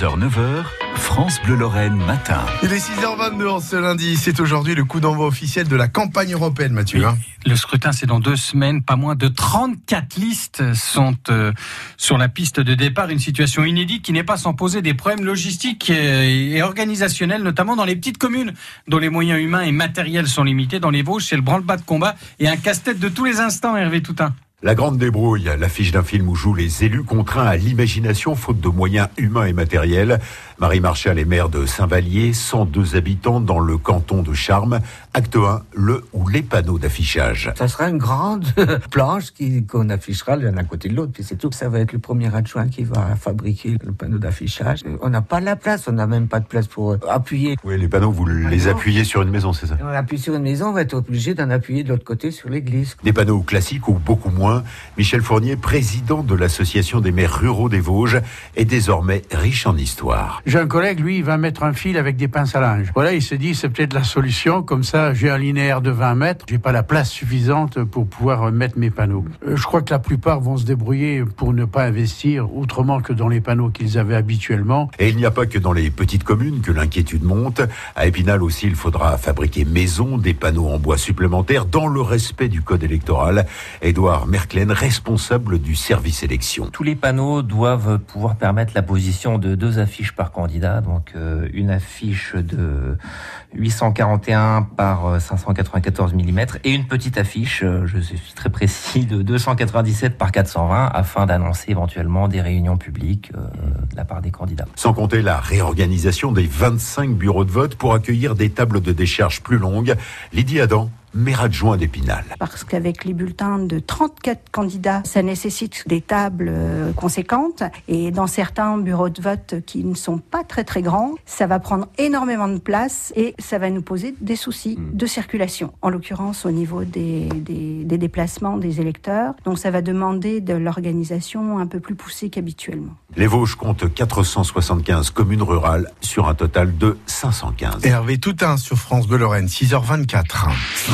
h 9h, France Bleu Lorraine matin. Il est 6h22 en ce lundi. C'est aujourd'hui le coup d'envoi officiel de la campagne européenne, Mathieu. hein. Le scrutin, c'est dans deux semaines. Pas moins de 34 listes sont euh, sur la piste de départ. Une situation inédite qui n'est pas sans poser des problèmes logistiques euh, et organisationnels, notamment dans les petites communes dont les moyens humains et matériels sont limités. Dans les Vosges, c'est le branle-bas de combat et un casse-tête de tous les instants, Hervé Toutin. La Grande Débrouille, l'affiche d'un film où jouent les élus contraints à l'imagination faute de moyens humains et matériels. Marie Marchal est maire de Saint-Vallier, 102 habitants dans le canton de Charmes. Acte 1, le ou les panneaux d'affichage. Ça sera une grande planche qu'on affichera l'un à côté de l'autre, puis c'est tout. Ça va être le premier adjoint qui va fabriquer le panneau d'affichage. On n'a pas la place, on n'a même pas de place pour euh, appuyer. Oui, les panneaux, vous les non. appuyez sur une maison, c'est ça On appuie sur une maison, on va être obligé d'en appuyer de l'autre côté sur l'église. Des panneaux classiques ou beaucoup moins. Michel Fournier, président de l'Association des maires ruraux des Vosges, est désormais riche en histoire. J'ai un collègue, lui, il va mettre un fil avec des pinces à linge. Voilà, il se dit, c'est peut-être la solution. Comme ça, j'ai un linéaire de 20 mètres. J'ai pas la place suffisante pour pouvoir mettre mes panneaux. Euh, Je crois que la plupart vont se débrouiller pour ne pas investir autrement que dans les panneaux qu'ils avaient habituellement. Et il n'y a pas que dans les petites communes que l'inquiétude monte. À Épinal aussi, il faudra fabriquer maison, des panneaux en bois supplémentaires dans le respect du code électoral. Édouard Merklen, responsable du service élection. Tous les panneaux doivent pouvoir permettre la position de deux affiches par candidat. Donc euh, une affiche de 841 par euh, 594 mm et une petite affiche, euh, je suis très précis, de 297 par 420 afin d'annoncer éventuellement des réunions publiques euh, de la part des candidats. Sans compter la réorganisation des 25 bureaux de vote pour accueillir des tables de décharge plus longues. Lydie Adam, maire adjoint d'Épinal. parce qu'avec les bulletins de 34 candidats, ça nécessite des tables euh, conséquentes et dans certains bureaux de vote qui ne sont pas très très grands, ça va prendre énormément de place et ça va nous poser des soucis de circulation, en l'occurrence au niveau des, des, des déplacements des électeurs. Donc ça va demander de l'organisation un peu plus poussée qu'habituellement. Les Vosges comptent 475 communes rurales sur un total de 515. Hervé Toutin sur France Bleu Lorraine, 6h24.